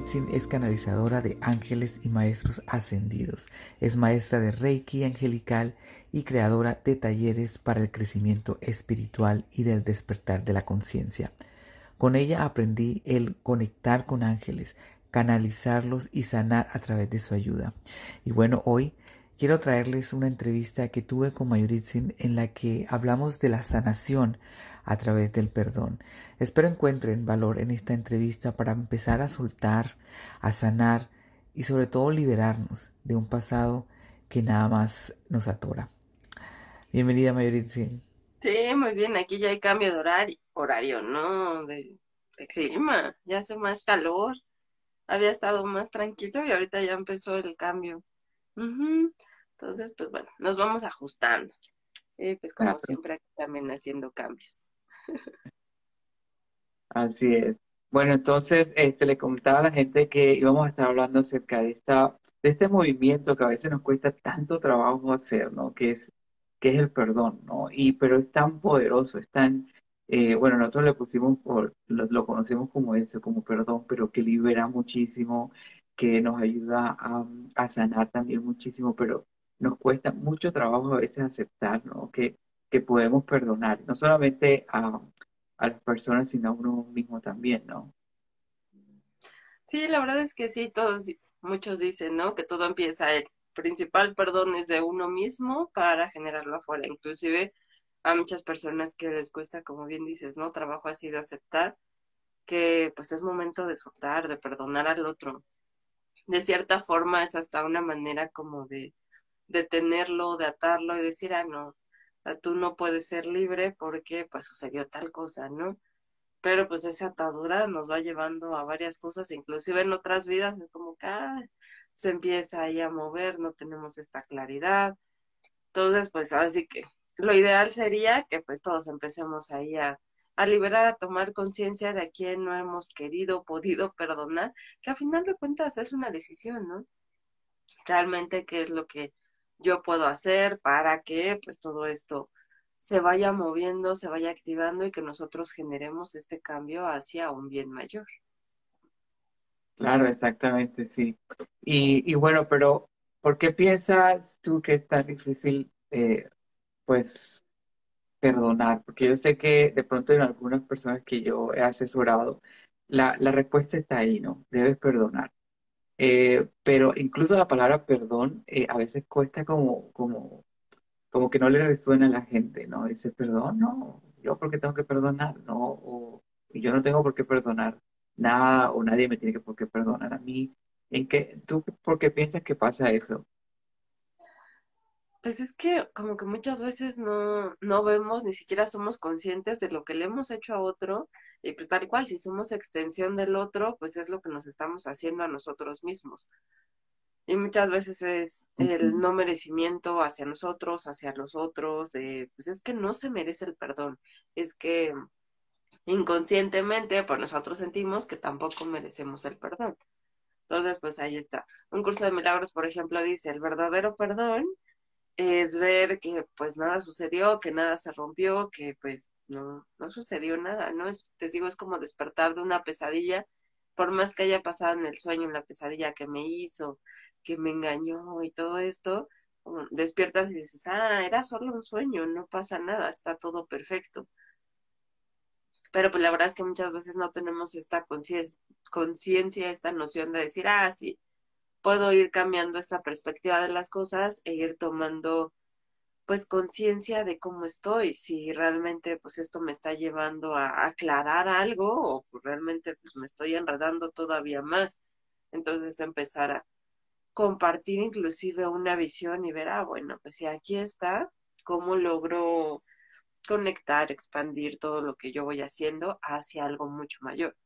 Mayuritzin es canalizadora de ángeles y maestros ascendidos. Es maestra de Reiki angelical y creadora de talleres para el crecimiento espiritual y del despertar de la conciencia. Con ella aprendí el conectar con ángeles, canalizarlos y sanar a través de su ayuda. Y bueno, hoy quiero traerles una entrevista que tuve con Mayuritzin en la que hablamos de la sanación a través del perdón. Espero encuentren valor en esta entrevista para empezar a soltar, a sanar y sobre todo liberarnos de un pasado que nada más nos atora. Bienvenida, Mayuritzin. Sí, muy bien. Aquí ya hay cambio de horario, horario ¿no? De, clima. Ya hace más calor. Había estado más tranquilo y ahorita ya empezó el cambio. Entonces, pues bueno, nos vamos ajustando. Eh, pues como siempre aquí también haciendo cambios. Así es. Bueno, entonces este, le comentaba a la gente que íbamos a estar hablando acerca de esta, de este movimiento que a veces nos cuesta tanto trabajo hacer, ¿no? Que es, que es el perdón, ¿no? Y pero es tan poderoso, es tan, eh, bueno, nosotros le pusimos por, lo, conocemos como eso, como perdón, pero que libera muchísimo, que nos ayuda a, a sanar también muchísimo, pero nos cuesta mucho trabajo a veces aceptar, ¿no? Que que podemos perdonar, no solamente a, las personas, sino a uno mismo también, ¿no? Sí, la verdad es que sí, todos, muchos dicen, ¿no? Que todo empieza, el principal perdón es de uno mismo para generarlo afuera. Inclusive a muchas personas que les cuesta, como bien dices, ¿no? Trabajo así de aceptar que pues es momento de soltar, de perdonar al otro. De cierta forma es hasta una manera como de, de tenerlo, de atarlo y decir, ah, no, sea, tú no puedes ser libre porque pues sucedió tal cosa, ¿no? Pero pues esa atadura nos va llevando a varias cosas, inclusive en otras vidas es como que ah, se empieza ahí a mover, no tenemos esta claridad. Entonces, pues así que lo ideal sería que pues todos empecemos ahí a, a liberar, a tomar conciencia de a quién no hemos querido, podido perdonar, que a final de cuentas es una decisión, ¿no? Realmente qué es lo que yo puedo hacer para que pues todo esto se vaya moviendo, se vaya activando y que nosotros generemos este cambio hacia un bien mayor. Claro, exactamente, sí. Y, bueno, pero ¿por qué piensas tú que es tan difícil, eh, pues, perdonar? Porque yo sé que de pronto en algunas personas que yo he asesorado, la, la respuesta está ahí, ¿no? Debes perdonar. Eh, pero incluso la palabra perdón eh, a veces cuesta como, como, como que no le resuena a la gente, ¿no? Dice, perdón, no, yo porque tengo que perdonar, ¿no? O yo no tengo por qué perdonar nada o nadie me tiene que por qué perdonar a mí. ¿En qué, ¿Tú por qué piensas que pasa eso? Pues es que como que muchas veces no, no vemos, ni siquiera somos conscientes de lo que le hemos hecho a otro, y pues tal cual, si somos extensión del otro, pues es lo que nos estamos haciendo a nosotros mismos. Y muchas veces es el no merecimiento hacia nosotros, hacia los otros, pues es que no se merece el perdón, es que inconscientemente, pues nosotros sentimos que tampoco merecemos el perdón. Entonces, pues ahí está. Un curso de milagros, por ejemplo, dice, el verdadero perdón es ver que pues nada sucedió, que nada se rompió, que pues no, no sucedió nada, ¿no? Es, te digo, es como despertar de una pesadilla, por más que haya pasado en el sueño, en la pesadilla que me hizo, que me engañó y todo esto, despiertas y dices, ah, era solo un sueño, no pasa nada, está todo perfecto. Pero pues la verdad es que muchas veces no tenemos esta conciencia, esta noción de decir, ah, sí, puedo ir cambiando esta perspectiva de las cosas e ir tomando pues conciencia de cómo estoy, si realmente pues esto me está llevando a aclarar algo o realmente pues me estoy enredando todavía más. Entonces empezar a compartir inclusive una visión y ver, ah, bueno, pues si aquí está, cómo logro conectar, expandir todo lo que yo voy haciendo hacia algo mucho mayor.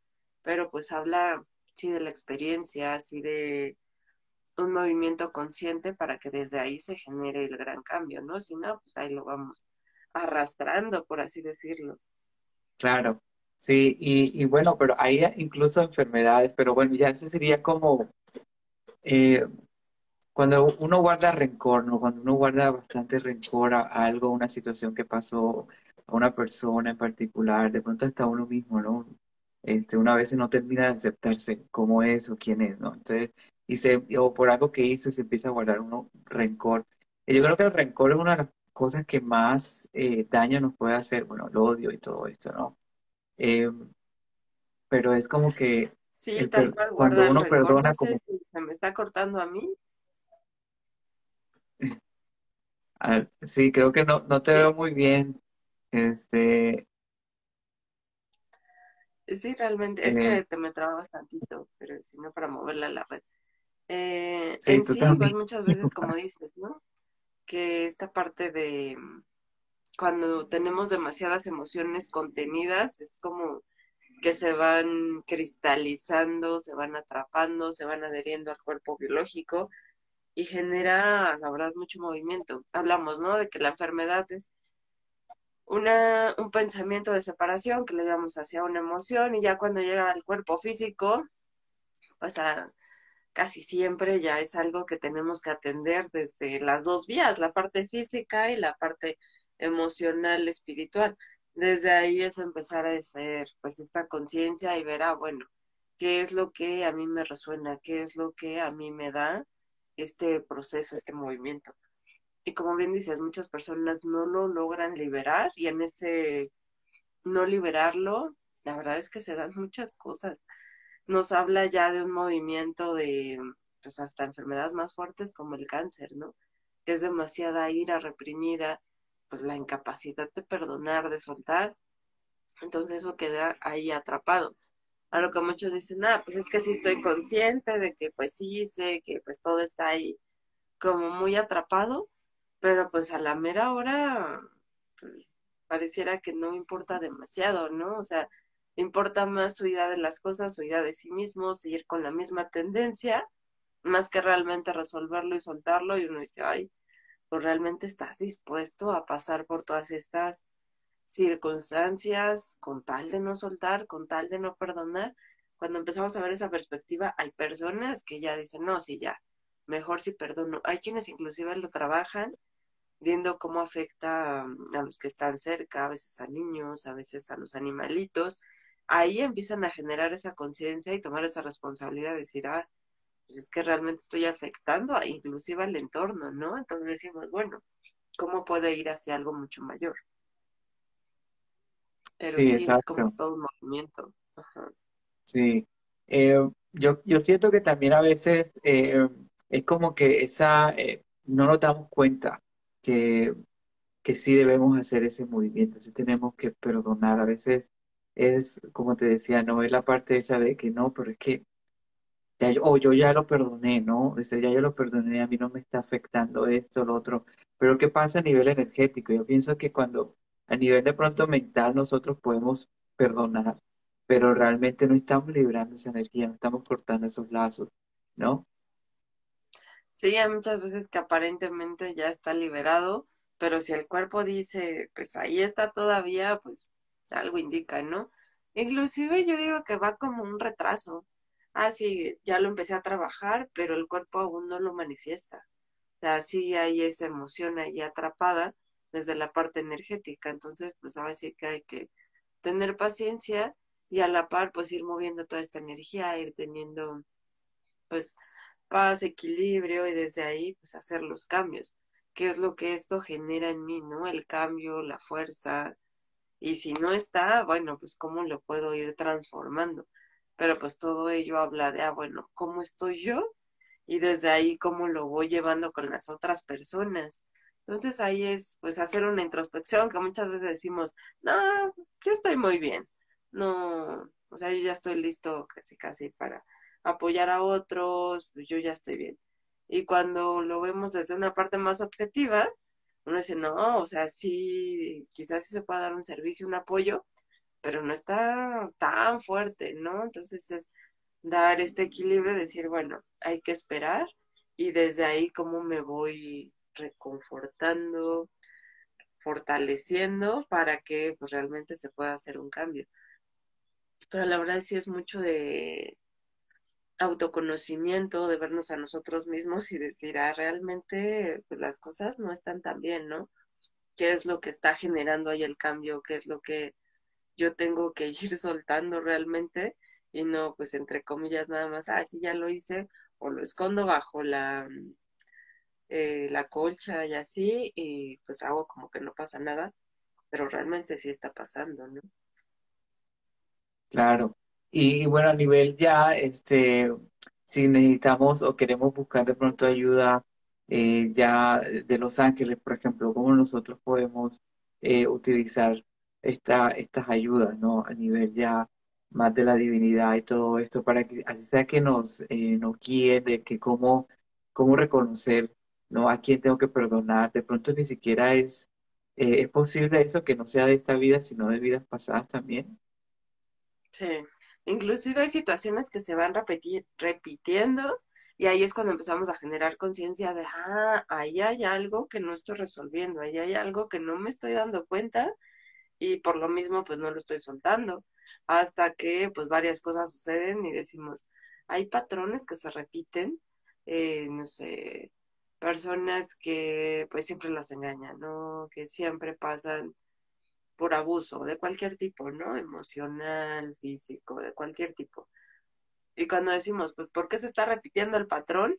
Pero pues habla, sí, de la experiencia, sí de un movimiento consciente para que desde ahí se genere el gran cambio, ¿no? Si no, pues ahí lo vamos arrastrando, por así decirlo. Claro, sí, y, bueno, pero hay incluso enfermedades, pero bueno, ya ese sería como eh, cuando uno guarda rencor, ¿no? Cuando uno guarda bastante rencor a, algo, una situación que pasó a una persona en particular, de pronto hasta uno mismo, ¿no? este, una vez no termina de aceptarse cómo es o quién es, ¿no? Entonces, y se, o por algo que hizo se empieza a guardar uno rencor. Y yo creo que el rencor es una de las cosas que más eh, daño nos puede hacer, bueno, el odio y todo esto, ¿no? Eh, pero es como que sí, tal cual, cuando uno perdona, no sé si se me está cortando a mí. sí, creo que no, no te veo muy bien. Este, Sí, realmente, es que te me traba bastantito, pero si no para moverla a la red. Eh, en sí, pues muchas veces, como dices, ¿no? Que esta parte de cuando tenemos demasiadas emociones contenidas, es como que se van cristalizando, se van atrapando, se van adheriendo al cuerpo biológico y genera, la verdad, mucho movimiento. Hablamos, ¿no? De que la enfermedad es una, un pensamiento de separación que le damos hacia una emoción y ya cuando llega al cuerpo físico, pues casi siempre ya es algo que tenemos que atender desde las dos vías, la parte física y la parte emocional, espiritual. Desde ahí es empezar a hacer pues esta conciencia y ver, ah, bueno, qué es lo que a mí me resuena, qué es lo que a mí me da este proceso, este movimiento y como bien dices, muchas personas no lo logran liberar y en ese no liberarlo, la verdad es que se dan muchas cosas. Nos habla ya de un movimiento de, pues hasta enfermedades más fuertes como el cáncer, ¿no? Que es demasiada ira reprimida, pues la incapacidad de perdonar, de soltar. Entonces eso queda ahí atrapado. A lo que muchos dicen, ah, pues es que sí estoy consciente de que pues sí sé que pues todo está ahí como muy atrapado, pero pues a la mera hora pues, pareciera que no importa demasiado, ¿no? O sea, importa más su idea de las cosas, su idea de sí mismo, seguir con la misma tendencia, más que realmente resolverlo y soltarlo y uno dice, ay, pues realmente estás dispuesto a pasar por todas estas circunstancias con tal de no soltar, con tal de no perdonar. Cuando empezamos a ver esa perspectiva, hay personas que ya dicen, no, sí, ya, mejor si perdono. Hay quienes inclusive lo trabajan viendo cómo afecta mm, a los que están cerca, a veces a niños, a veces a los animalitos, ahí empiezan a generar esa conciencia y tomar esa responsabilidad de decir, ah, pues es que realmente estoy afectando a, inclusive al entorno, ¿no? Entonces decimos, bueno, ¿cómo puede ir hacia algo mucho mayor? Pero sí, es como todo un movimiento. Sí. Eh, yo, yo siento que también a veces eh, es como que esa, eh, no nos damos cuenta que, que sí debemos hacer ese movimiento, sí tenemos que perdonar. A veces es, como te decía, no es la parte esa de que no, pero es que ya yo, ya lo perdoné, ¿no? Ya yo lo perdoné, a mí no me está afectando esto, lo otro. Pero ¿qué pasa a nivel energético? Yo pienso que cuando a nivel de pronto mental nosotros podemos perdonar, pero realmente no estamos librando esa energía, no estamos cortando esos lazos, ¿no? Sí, hay muchas veces que aparentemente ya está liberado, pero si el cuerpo dice, pues ahí está todavía, pues algo indica, ¿no? Inclusive yo digo que va como un retraso. Ah, sí, ya lo empecé a trabajar, pero el cuerpo aún no lo manifiesta. O sea, sí hay esa emoción ahí atrapada desde la parte energética. Entonces, pues ahora sí que hay que tener paciencia y a la par, pues ir moviendo toda esta energía, ir teniendo, pues, paz, equilibrio y desde ahí pues hacer los cambios. ¿Qué es lo que esto genera en mí, no? El cambio, la fuerza. Y si no está, bueno, pues cómo lo puedo ir transformando. Pero pues todo ello habla de, ah, bueno, ¿cómo estoy yo? Y desde ahí cómo lo voy llevando con las otras personas. Entonces ahí es pues hacer una introspección que muchas veces decimos, no, yo estoy muy bien. No, o sea, yo ya estoy listo casi casi para apoyar a otros, pues yo ya estoy bien. Y cuando lo vemos desde una parte más objetiva, uno dice, no, o sea, sí, quizás sí se pueda dar un servicio, un apoyo, pero no está tan fuerte, ¿no? Entonces es dar este equilibrio, decir, bueno, hay que esperar y desde ahí cómo me voy reconfortando, fortaleciendo para que pues, realmente se pueda hacer un cambio. Pero la verdad sí es mucho de, autoconocimiento, de vernos a nosotros mismos y decir, ah, realmente pues, las cosas no están tan bien, ¿no? ¿Qué es lo que está generando ahí el cambio? ¿Qué es lo que yo tengo que ir soltando realmente y no, pues entre comillas nada más, ah, sí, ya lo hice, o lo escondo bajo la, eh, la colcha y así, y pues hago como que no pasa nada, pero realmente sí está pasando, ¿no? Claro. Y, bueno, a nivel ya, este, si necesitamos o queremos buscar de pronto ayuda eh, ya de Los Ángeles, por ejemplo, ¿cómo nosotros podemos eh, utilizar esta, estas ayudas, ¿no? A nivel ya más de la divinidad y todo esto, para que así sea que nos, eh, nos guíe de que cómo, cómo reconocer, ¿no? A quién tengo que perdonar. De pronto ni siquiera es, es posible eso que no sea de esta vida, sino de vidas pasadas también. Sí, inclusive hay situaciones que se van repitiendo y ahí es cuando empezamos a generar conciencia de, ah, ahí hay algo que no estoy resolviendo, ahí hay algo que no me estoy dando cuenta y por lo mismo pues no lo estoy soltando hasta que pues varias cosas suceden y decimos, hay patrones que se repiten, eh, no sé, personas que pues siempre las engañan, ¿no? Que siempre pasan por abuso de cualquier tipo, ¿no? Emocional, físico, de cualquier tipo. Y cuando decimos, pues, ¿por qué se está repitiendo el patrón?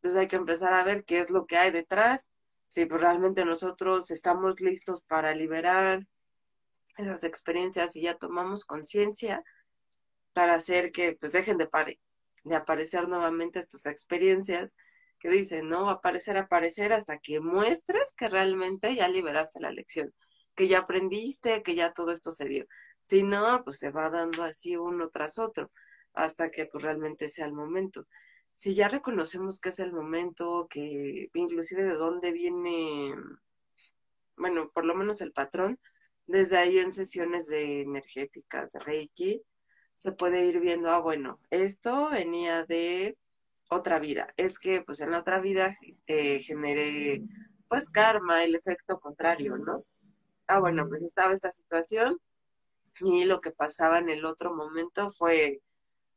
Pues hay que empezar a ver qué es lo que hay detrás, si pues, realmente nosotros estamos listos para liberar esas experiencias y ya tomamos conciencia para hacer que pues dejen de, de aparecer nuevamente estas experiencias que dicen, no, aparecer, aparecer hasta que muestres que realmente ya liberaste la lección que ya aprendiste, que ya todo esto se dio. Si no, pues se va dando así uno tras otro hasta que pues, realmente sea el momento. Si ya reconocemos que es el momento, que inclusive de dónde viene, bueno, por lo menos el patrón, desde ahí en sesiones de energéticas, de Reiki, se puede ir viendo, ah, bueno, esto venía de otra vida. Es que pues en la otra vida eh, generé pues karma, el efecto contrario, ¿no? Ah, bueno, pues estaba esta situación y lo que pasaba en el otro momento fue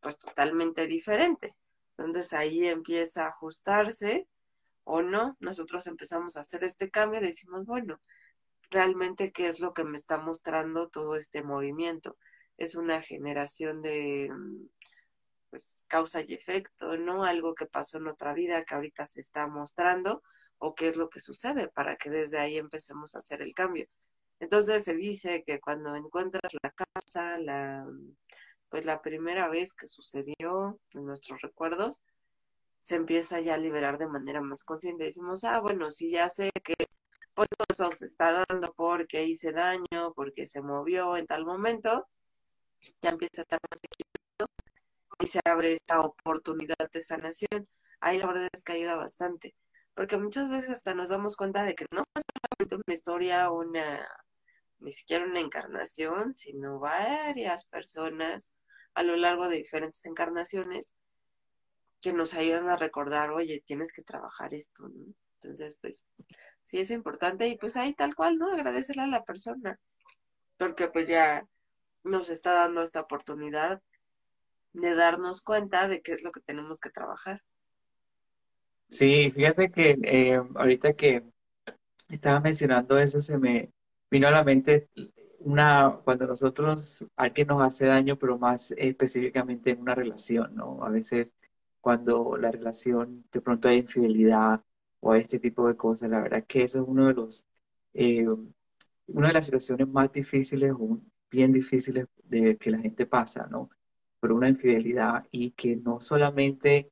pues totalmente diferente. Entonces ahí empieza a ajustarse o no, nosotros empezamos a hacer este cambio y decimos, bueno, realmente qué es lo que me está mostrando todo este movimiento. Es una generación de pues causa y efecto, ¿no? Algo que pasó en otra vida que ahorita se está mostrando o qué es lo que sucede para que desde ahí empecemos a hacer el cambio. Entonces se dice que cuando encuentras la casa, la, pues la primera vez que sucedió en nuestros recuerdos, se empieza ya a liberar de manera más consciente. Decimos, ah, bueno, si ya sé que pues eso se está dando porque hice daño, porque se movió en tal momento, ya empieza a estar más equilibrado y se abre esta oportunidad de sanación. Ahí la verdad es que ayuda bastante, porque muchas veces hasta nos damos cuenta de que no es solamente una historia, una ni siquiera una encarnación, sino varias personas a lo largo de diferentes encarnaciones que nos ayudan a recordar, oye, tienes que trabajar esto, ¿no? Entonces, pues, sí es importante y pues ahí tal cual, ¿no? Agradecerle a la persona, porque pues ya nos está dando esta oportunidad de darnos cuenta de qué es lo que tenemos que trabajar. Sí, fíjate que eh, ahorita que estaba mencionando eso, se me, vino a la mente una, cuando nosotros, alguien nos hace daño, pero más específicamente en una relación, ¿no? A veces cuando la relación, de pronto hay infidelidad o este tipo de cosas, la verdad que eso es uno de los, eh, una de las situaciones más difíciles, bien difíciles de que la gente pasa, ¿no? Por una infidelidad y que no solamente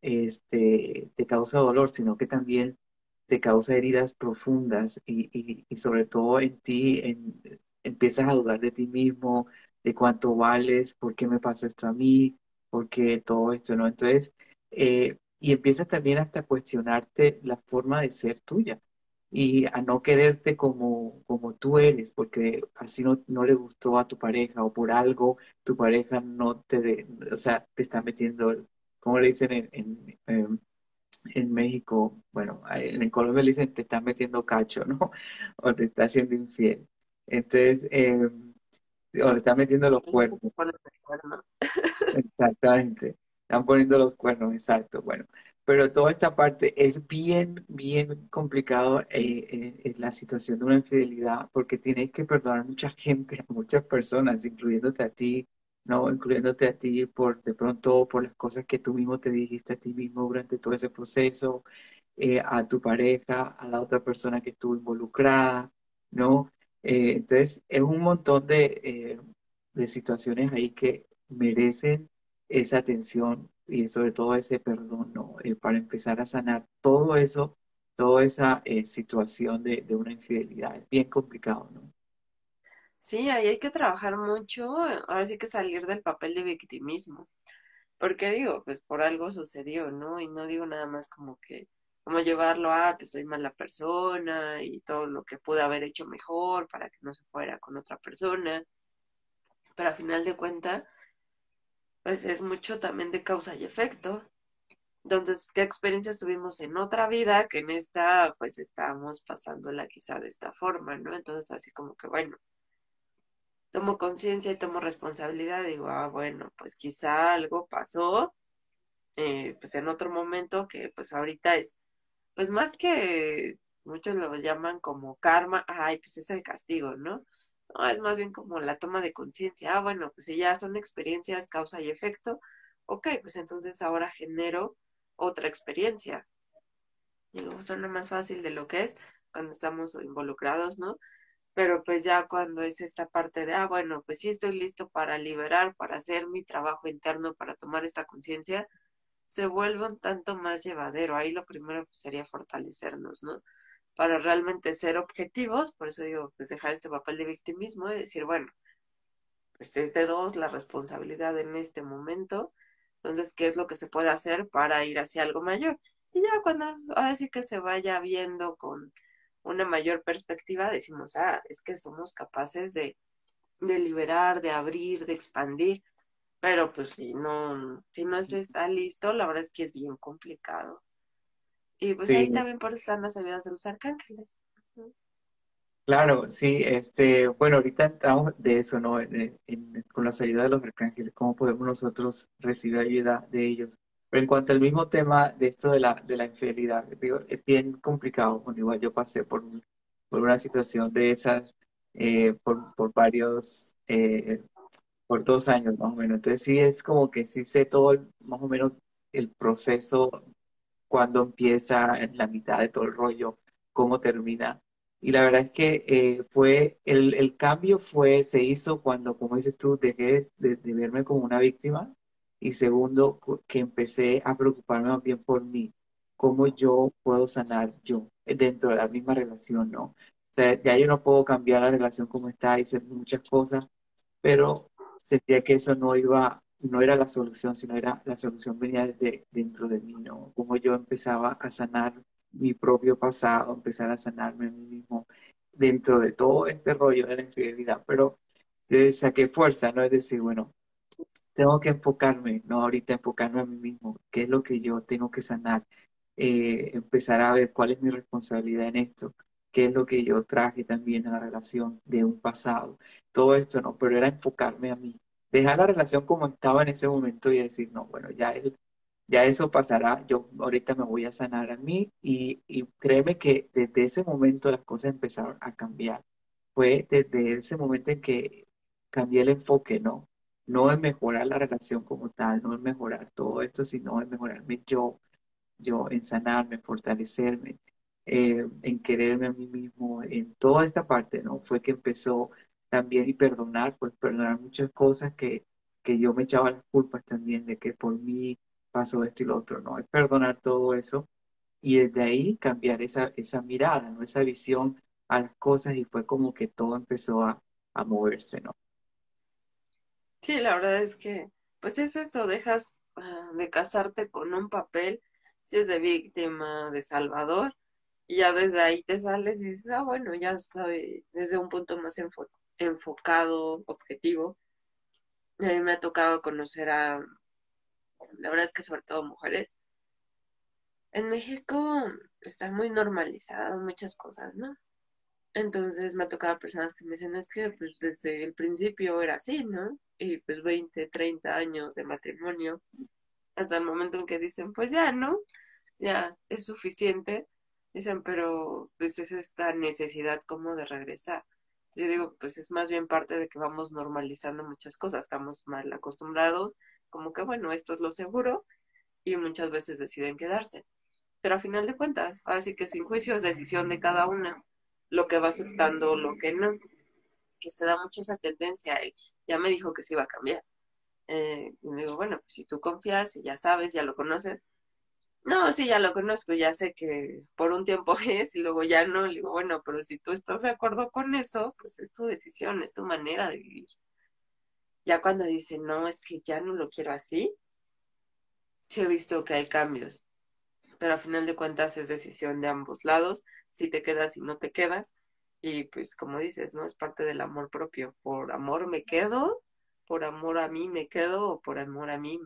este, te causa dolor, sino que también te causa heridas profundas y, sobre todo en ti en, empiezas a dudar de ti mismo, de cuánto vales, por qué me pasa esto a mí, por qué todo esto, ¿no? Entonces, eh, y empiezas también hasta a cuestionarte la forma de ser tuya y a no quererte como, como tú eres, porque así no, no le gustó a tu pareja o por algo tu pareja no te, o sea, te está metiendo, como le dicen en, en, em, en México, bueno, en Colombia le dicen te están metiendo cacho, ¿no? O te está haciendo infiel. Entonces, eh, o le están metiendo los cuernos. Exactamente. están poniendo los cuernos, exacto. Bueno, pero toda esta parte es bien, bien complicado eh, eh, en la situación de una infidelidad porque tienes que perdonar a mucha gente, a muchas personas, incluyéndote a ti, ¿no? Incluyéndote a ti por de pronto por las cosas que tú mismo te dijiste a ti mismo durante todo ese proceso, eh, a tu pareja, a la otra persona que estuvo involucrada, ¿no? entonces, es un montón de, de situaciones ahí que merecen esa atención y sobre todo ese perdón, ¿no? Eh, para empezar a sanar todo eso, toda esa eh, situación de, de, una infidelidad. Es bien complicado, ¿no? Sí, ahí hay que trabajar mucho, ahora sí que salir del papel de victimismo. Porque digo, pues por algo sucedió, ¿no? Y no digo nada más como que, como llevarlo a, pues soy mala persona y todo lo que pude haber hecho mejor para que no se fuera con otra persona. Pero a final de cuentas, pues es mucho también de causa y efecto. Entonces, ¿qué experiencias tuvimos en otra vida que en esta, pues estamos pasándola quizá de esta forma, ¿no? Entonces, así como que, bueno, tomo conciencia y tomo responsabilidad, digo, ah, bueno, pues quizá algo pasó, eh, pues en otro momento que pues ahorita es, pues más que muchos lo llaman como karma, ay, pues es el castigo, ¿no? No, es más bien como la toma de conciencia. Ah, bueno, pues si ya son experiencias, causa y efecto, ok, pues entonces ahora genero otra experiencia. Digo, suena más fácil de lo que es cuando estamos involucrados, ¿no? Pero pues ya cuando es esta parte de, ah, bueno, pues sí estoy listo para liberar, para hacer mi trabajo interno, para tomar esta conciencia, se vuelve un tanto más llevadero. Ahí lo primero pues, sería fortalecernos, ¿no? para realmente ser objetivos, por eso digo, pues dejar este papel de victimismo y decir, bueno, pues es de dos la responsabilidad en este momento, entonces, ¿qué es lo que se puede hacer para ir hacia algo mayor? Y ya cuando ahora sí que se vaya viendo con una mayor perspectiva, decimos, ah, es que somos capaces de, de liberar, de abrir, de expandir, pero pues si no, si no se está listo, la verdad es que es bien complicado. Y pues ahí también por eso están las ayudas de los arcángeles. Claro, sí, este, bueno, ahorita entramos de eso, ¿no? con las ayudas de los arcángeles, cómo podemos nosotros recibir ayuda de ellos. Pero en cuanto al mismo tema de esto de la, de la infidelidad, digo, es bien complicado. Bueno, igual yo pasé por, por una situación de esas eh, por, por varios, eh, por dos años más o menos. Entonces sí es como que sí sé todo más o menos el proceso cuándo empieza, en la mitad de todo el rollo, cómo termina. Y la verdad es que eh, fue, el, el, cambio fue, se hizo cuando, como dices tú, dejé de, de, verme como una víctima y segundo, que empecé a preocuparme más bien por mí, cómo yo puedo sanar yo dentro de la misma relación, ¿no? O sea, ya yo no puedo cambiar la relación como está y hacer muchas cosas, pero sentía que eso no iba no era la solución, sino era la solución venía desde dentro de mí, ¿no? Como yo empezaba a sanar mi propio pasado, empezar a sanarme a mí mismo dentro de todo este rollo de la infidelidad, pero saqué fuerza, ¿no? Es decir, bueno, tengo que enfocarme, no ahorita enfocarme a mí mismo, qué es lo que yo tengo que sanar, eh, empezar a ver cuál es mi responsabilidad en esto, qué es lo que yo traje también a la relación de un pasado, todo esto, ¿no? Pero era enfocarme a mí, dejar la relación como estaba en ese momento y decir, no, bueno, ya, ya eso pasará, yo ahorita me voy a sanar a mí y, y créeme que desde ese momento las cosas empezaron a cambiar. Fue desde ese momento en que cambié el enfoque, ¿no? No es mejorar la relación como tal, no es mejorar todo esto, sino es mejorarme yo, yo en sanarme, fortalecerme, eh, en quererme a mí mismo, en toda esta parte, ¿no? Fue que empezó también y perdonar, pues perdonar muchas cosas que, que yo me echaba las culpas también de que por mí pasó esto y lo otro, ¿no? Es perdonar todo eso y desde ahí cambiar esa, esa mirada, ¿no? Esa visión a las cosas y fue como que todo empezó a, a moverse, ¿no? Sí, la verdad es que, pues es eso, dejas uh, de casarte con un papel, si es de víctima, de salvador, y ya desde ahí te sales y dices, ah, bueno, ya estoy desde un punto más enfocado objetivo. A mí me ha tocado conocer a, la verdad es que sobre todo mujeres. En México está muy normalizado muchas cosas, ¿no? Entonces me ha tocado personas que me dicen, es que pues desde el principio era así, ¿no? Y pues 20, 30 años de matrimonio hasta el momento en que dicen, pues ya, ¿no? Ya es suficiente. Dicen, pero pues es esta necesidad como de regresar. Yo digo, pues es más bien parte de que vamos normalizando muchas cosas, estamos mal acostumbrados, como que bueno, esto es lo seguro y muchas veces deciden quedarse. Pero a final de cuentas, así que sin juicio es decisión de cada una lo que va aceptando, lo que no, que se da mucho esa tendencia. Él ya me dijo que se iba a cambiar. Eh, y me digo, bueno, pues si tú confías y ya sabes, ya lo conoces. No, sí, ya lo conozco, ya sé que por un tiempo es y luego ya no. Le digo, bueno, pero si tú estás de acuerdo con eso, pues es tu decisión, es tu manera de vivir. Ya cuando dice, no, es que ya no lo quiero así, sí he visto que hay cambios pero a final de cuentas es decisión de ambos lados, si te quedas y no te quedas, y pues como dices, ¿no? Es parte del amor propio, por amor me quedo, por amor a mí me quedo, o por amor a mí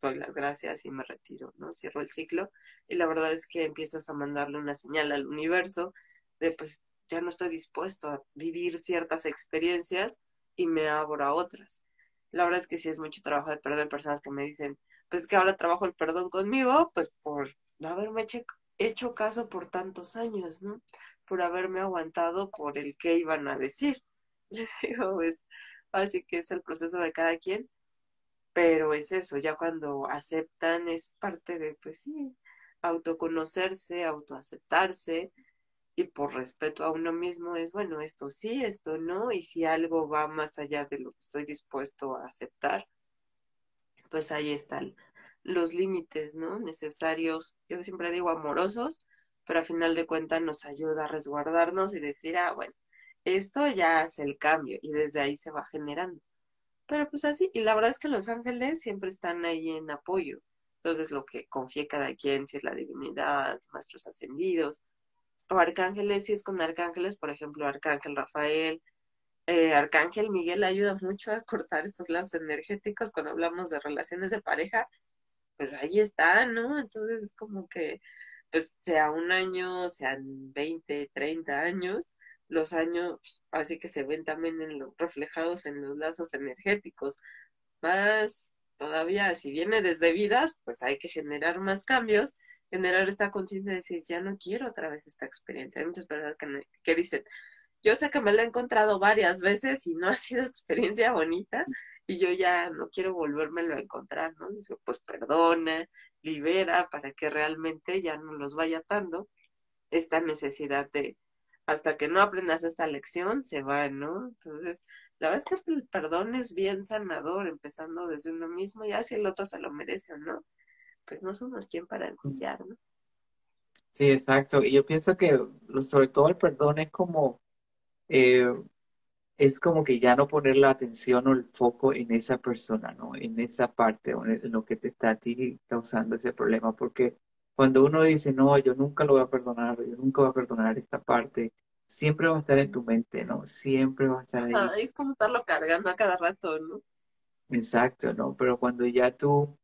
doy las gracias y me retiro, ¿no? Cierro el ciclo, y la verdad es que empiezas a mandarle una señal al universo de pues ya no estoy dispuesto a vivir ciertas experiencias y me abro a otras. La verdad es que sí es mucho trabajo de perder personas que me dicen, pues que ahora trabajo el perdón conmigo, pues por no haberme hecho caso por tantos años, ¿no? Por haberme aguantado por el que iban a decir. Les digo, pues, así que es el proceso de cada quien, pero es eso, ya cuando aceptan es parte de, pues sí, autoconocerse, autoaceptarse y por respeto a uno mismo es, bueno, esto sí, esto no, y si algo va más allá de lo que estoy dispuesto a aceptar, pues ahí está el, los límites, ¿no? Necesarios, yo siempre digo amorosos, pero a final de cuentas nos ayuda a resguardarnos y decir, ah, bueno, esto ya hace el cambio y desde ahí se va generando. Pero pues así, y la verdad es que los ángeles siempre están ahí en apoyo. Entonces lo que confía cada quien, si es la divinidad, maestros ascendidos, o arcángeles, si es con arcángeles, por ejemplo, arcángel Rafael, eh, arcángel Miguel ayuda mucho a cortar estos lazos energéticos cuando hablamos de relaciones de pareja pues ahí está, ¿no? Entonces es como que, pues sea un año, sean 20, 30 años, los años así que se ven también en lo, reflejados en los lazos energéticos. Más todavía, si viene desde vidas, pues hay que generar más cambios, generar esta conciencia de decir, ya no quiero otra vez esta experiencia. Hay muchas personas que, que dicen, yo sé que me lo he encontrado varias veces y no ha sido experiencia bonita, y yo ya no quiero volvérmelo a encontrar, ¿no? Digo, pues perdona, libera para que realmente ya no los vaya atando esta necesidad de hasta que no aprendas esta lección se va, ¿no? Entonces, la verdad es que el perdón es bien sanador, empezando desde uno mismo, ya si el otro se lo merece o no, pues no somos quien para enjuiciar, ¿no? Sí, exacto. Y yo pienso que sobre todo el perdón es como eh, es como que ya no poner la atención o el foco en esa persona, ¿no? En esa parte o en lo que te está a ti causando ese problema, porque cuando uno dice, no, yo nunca lo voy a perdonar, yo nunca voy a perdonar esta parte, siempre va a estar en tu mente, ¿no? Siempre va a estar ahí. es como estarlo cargando a cada rato, ¿no? Exacto, ¿no? Pero cuando ya tú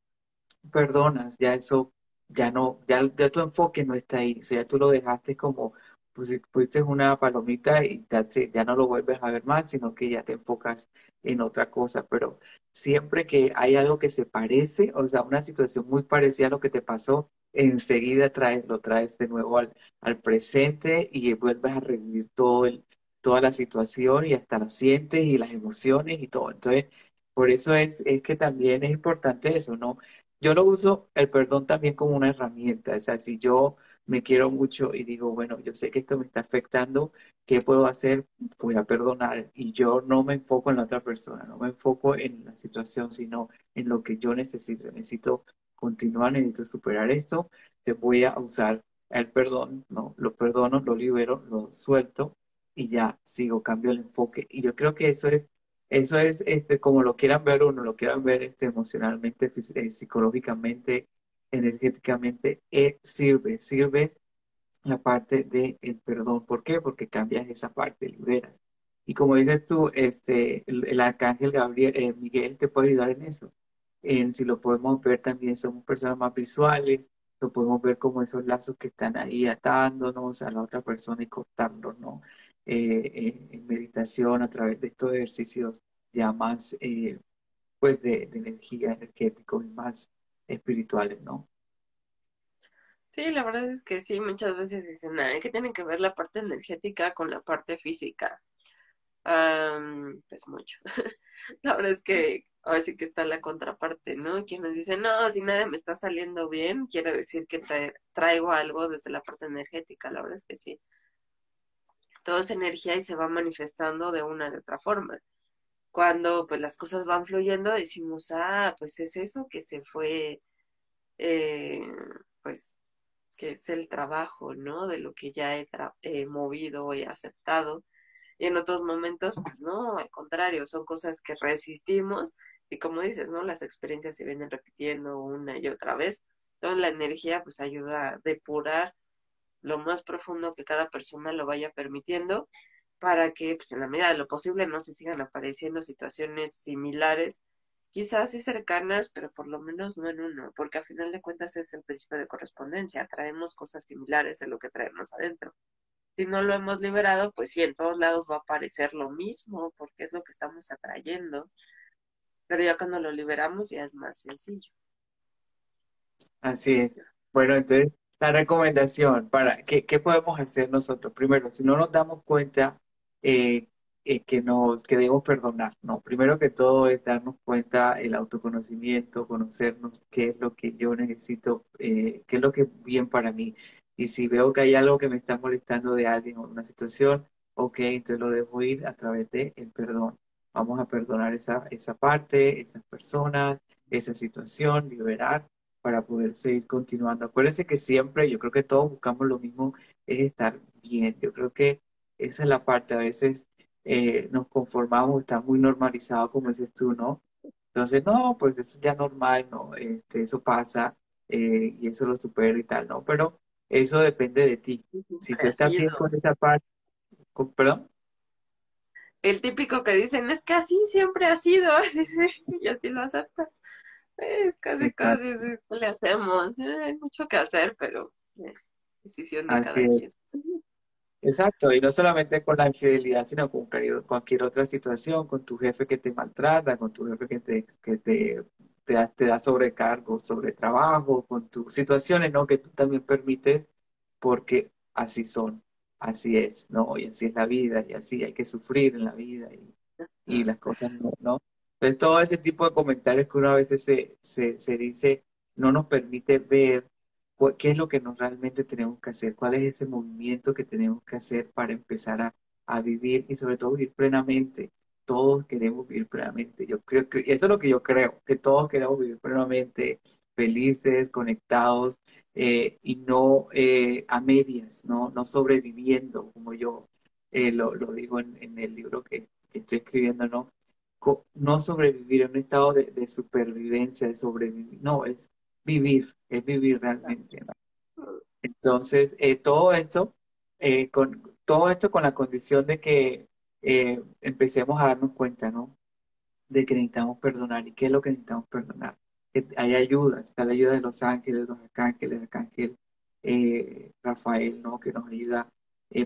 perdonas, ya eso, ya no, ya, ya tu enfoque no está ahí, o sea, ya tú lo dejaste como pusiste una palomita y ya no lo vuelves a ver más, sino que ya te enfocas en otra cosa. Pero siempre que hay algo que se parece, o sea, una situación muy parecida a lo que te pasó, enseguida traes, lo traes de nuevo al, al presente y vuelves a revivir todo el, toda la situación y hasta lo sientes y las emociones y todo. Entonces, por eso es, es que también es importante eso, ¿no? Yo lo uso el perdón también como una herramienta. O sea, si yo me quiero mucho y digo, bueno, yo sé que esto me está afectando, ¿qué puedo hacer? Voy a perdonar y yo no me enfoco en la otra persona, no me enfoco en la situación, sino en lo que yo necesito. Necesito continuar, necesito superar esto, te voy a usar el perdón, no, lo perdono, lo libero, lo suelto y ya sigo, cambio el enfoque. Y yo creo que eso es, eso es este, como lo quieran ver uno, lo quieran ver este, emocionalmente, eh, psicológicamente, energéticamente eh, sirve, sirve la parte del el perdón. ¿Por qué? Porque cambias esa parte, liberas. Y como dices tú, este, el, arcángel Gabriel, eh, Miguel te puede ayudar en eso. En, si lo podemos ver también, somos personas más visuales, lo podemos ver como esos lazos que están ahí atándonos a la otra persona y cortándonos, ¿no? Eh, en meditación a través de estos ejercicios ya más, pues, de, de energía, energéticos y más espirituales, ¿no? Sí, la verdad es que sí, muchas veces dicen, ah, que tienen que ver la parte energética con la parte física. pues mucho. la verdad es que ahora sí que está la contraparte, ¿no? Quienes dicen, no, si nada me está saliendo bien, quiere decir que traigo algo desde la parte energética. La verdad es que sí. Todo es energía y se va manifestando de una de otra forma. Cuando pues las cosas van fluyendo, decimos, ah, pues es eso que se fue, eh, pues que es el trabajo, ¿no? De lo que ya he, movido y aceptado. Y en otros momentos, pues no, al contrario, son cosas que resistimos y como dices, ¿no? Las experiencias se vienen repitiendo una y otra vez. Entonces la energía pues ayuda a depurar lo más profundo que cada persona lo vaya permitiendo para que pues en la medida de lo posible no se sigan apareciendo situaciones similares quizás sí cercanas, pero por lo menos no en uno, porque a final de cuentas es el principio de correspondencia, traemos cosas similares de lo que traemos adentro. Si no lo hemos liberado, pues sí, en todos lados va a aparecer lo mismo, porque es lo que estamos atrayendo, pero ya cuando lo liberamos ya es más sencillo. Así es. Bueno, entonces, la recomendación para, ¿qué, qué podemos hacer nosotros? Primero, si no nos damos cuenta eh, eh, que nos que debemos perdonar, ¿no? Primero que todo es darnos cuenta el autoconocimiento, conocernos qué es lo que yo necesito, eh, qué es lo que es bien para mí. Y si veo que hay algo que me está molestando de alguien o una situación, ok, entonces lo dejo ir a través del el perdón. Vamos a perdonar esa, esa parte, esas personas, esa situación, liberar para poder seguir continuando. Acuérdense que siempre, yo creo que todos buscamos lo mismo, es estar bien. Yo creo que esa es la parte, a veces eh, nos conformamos, está muy normalizado, como dices tú, ¿no? Entonces, no, pues eso ya normal, ¿no? Este, eso pasa eh, y eso lo supera y tal, ¿no? Pero eso depende de ti. Si tú estás bien con esa parte, ¿perdón? El típico que dicen, es que así siempre ha sido, y así lo aceptas. Es casi, casi, le hacemos. Eh, hay mucho que hacer, pero decisión de cada quien. Exacto, y no solamente con la infidelidad, sino con cualquier otra situación, con tu jefe que te maltrata, con tu jefe que te, que te, te, da, sobrecargo, sobre trabajo, con tus situaciones, ¿no? Que tú también permites porque así son, así es, ¿no? Y así es la vida, y así hay que sufrir en la vida, y, y las cosas no, ¿no? Entonces, todo ese tipo de comentarios que uno a veces se, se, se dice no nos permite ver qué es lo que nos realmente tenemos que hacer, cuál es ese movimiento que tenemos que hacer para empezar a, a vivir y sobre todo vivir plenamente. Todos queremos vivir plenamente. Yo creo que eso es lo que yo creo, que todos queremos vivir plenamente, felices, conectados eh, y no eh, a medias, no, no sobreviviendo, como yo eh, lo, lo, digo en, en el libro que, que, estoy escribiendo, ¿no? no sobrevivir en un estado de, de supervivencia, de sobrevivir, no, es vivir, es vivir realmente. Entonces, eh, todo esto, eh, con todo esto con la condición de que eh, empecemos a darnos cuenta, ¿no? De que necesitamos perdonar. ¿Y qué es lo que necesitamos perdonar? Que hay ayuda, está la ayuda de los ángeles, los arcángeles, el arcángel Rafael, ¿no? Que nos ayuda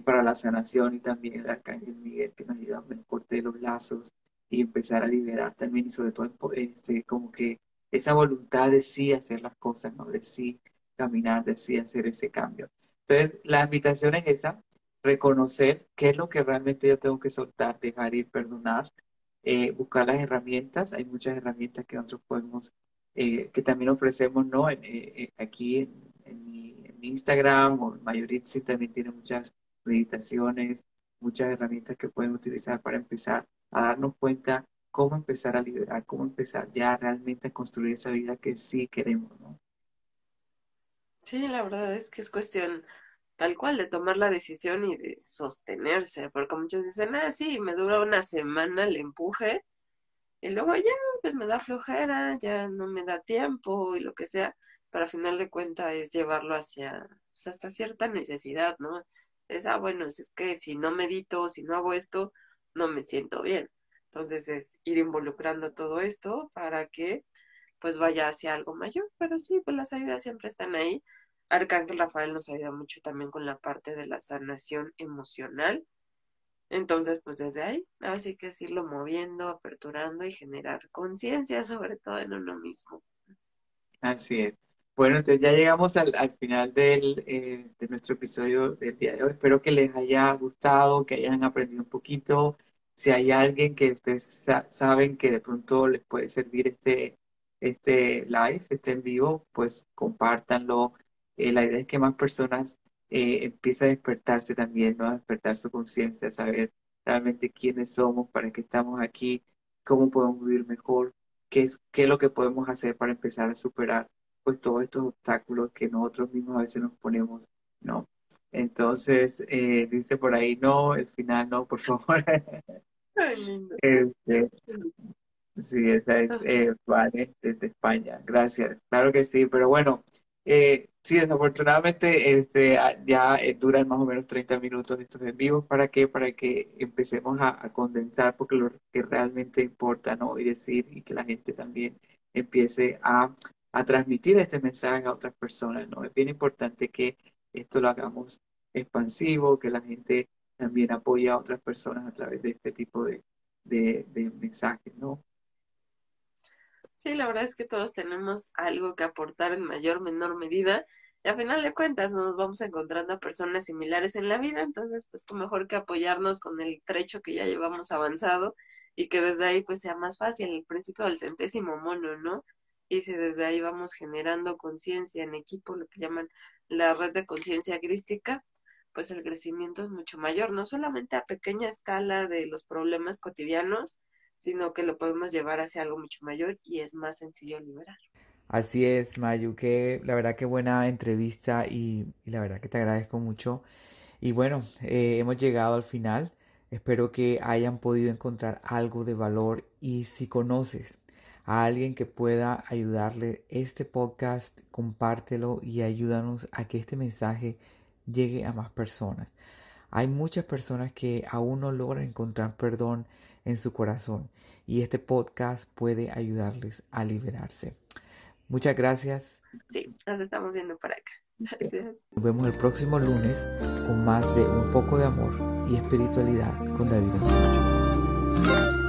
para la sanación y también el arcángel Miguel, que nos ayuda a corte de los lazos y empezar a liberar también y sobre todo este, como que esa voluntad de sí hacer las cosas, ¿no? De sí caminar, de sí hacer ese cambio. Entonces, la invitación es esa, reconocer qué es lo que realmente yo tengo que soltar, dejar ir, perdonar, eh, buscar las herramientas. Hay muchas herramientas que nosotros podemos, eh, que también ofrecemos, ¿no? Eh, aquí en, mi, Instagram o Mayoritzi también tiene muchas meditaciones, muchas herramientas que pueden utilizar para empezar a darnos cuenta cómo empezar a liberar, cómo empezar ya realmente a construir esa vida que sí queremos, ¿no? Sí, la verdad es que es cuestión tal cual de tomar la decisión y de sostenerse, porque muchos dicen, ah, sí, me dura una semana el empuje, y luego ya, pues me da flojera, ya no me da tiempo y lo que sea, pero al final de cuentas es llevarlo hacia, pues hasta cierta necesidad, ¿no? Es, ah, bueno, es que si no medito, si no hago esto, no me siento bien. Entonces es ir involucrando todo esto para que pues vaya hacia algo mayor. Pero sí, pues las ayudas siempre están ahí. Arcángel Rafael nos ayuda mucho también con la parte de la sanación emocional. Entonces, pues desde ahí, así que es irlo moviendo, aperturando y generar conciencia, sobre todo en uno mismo. Así es. Bueno, entonces ya llegamos al, al final del, eh, de nuestro episodio del día de hoy. Espero que les haya gustado, que hayan aprendido un poquito. Si hay alguien que ustedes saben que de pronto les puede servir este, este live, este en vivo, pues compártanlo. Eh, la idea es que más personas eh, empiecen a despertarse también, ¿no? A despertar su conciencia, a saber realmente quiénes somos, para qué estamos aquí, cómo podemos vivir mejor, qué es, qué es lo que podemos hacer para empezar a superar pues todos estos obstáculos que nosotros mismos a veces nos ponemos, ¿no? Entonces, eh, dice por ahí, no, el final no, por favor. lindo. Este, sí, esa es eh, Vale, desde España. Gracias. Claro que sí, pero bueno, eh, sí, desafortunadamente este, ya eh, duran más o menos 30 minutos estos en vivos. ¿Para qué? Para que empecemos a, a, condensar, porque lo que realmente importa, ¿no? Y decir, y que la gente también empiece a a transmitir este mensaje a otras personas, ¿no? Es bien importante que esto lo hagamos expansivo, que la gente también apoye a otras personas a través de este tipo de, de, mensajes, ¿no? Sí, la verdad es que todos tenemos algo que aportar en mayor o menor medida y a final de cuentas nos vamos encontrando a personas similares en la vida, entonces pues mejor que apoyarnos con el trecho que ya llevamos avanzado y que desde ahí pues sea más fácil el principio del centésimo mono, ¿no? y si desde ahí vamos generando conciencia en equipo, lo que llaman la red de conciencia crística, pues el crecimiento es mucho mayor, no solamente a pequeña escala de los problemas cotidianos, sino que lo podemos llevar hacia algo mucho mayor y es más sencillo liberar. Así es, Mayu, que la verdad que buena entrevista y, la verdad que te agradezco mucho. Y bueno, eh, hemos llegado al final. Espero que hayan podido encontrar algo de valor y si conoces a alguien que pueda ayudarle este podcast, compártelo y ayúdanos a que este mensaje llegue a más personas. Hay muchas personas que aún no logran encontrar perdón en su corazón y este podcast puede ayudarles a liberarse. Muchas gracias. Sí, nos estamos viendo por acá. Gracias. Nos vemos el próximo lunes con más de Un poco de amor y espiritualidad con David Anselmo.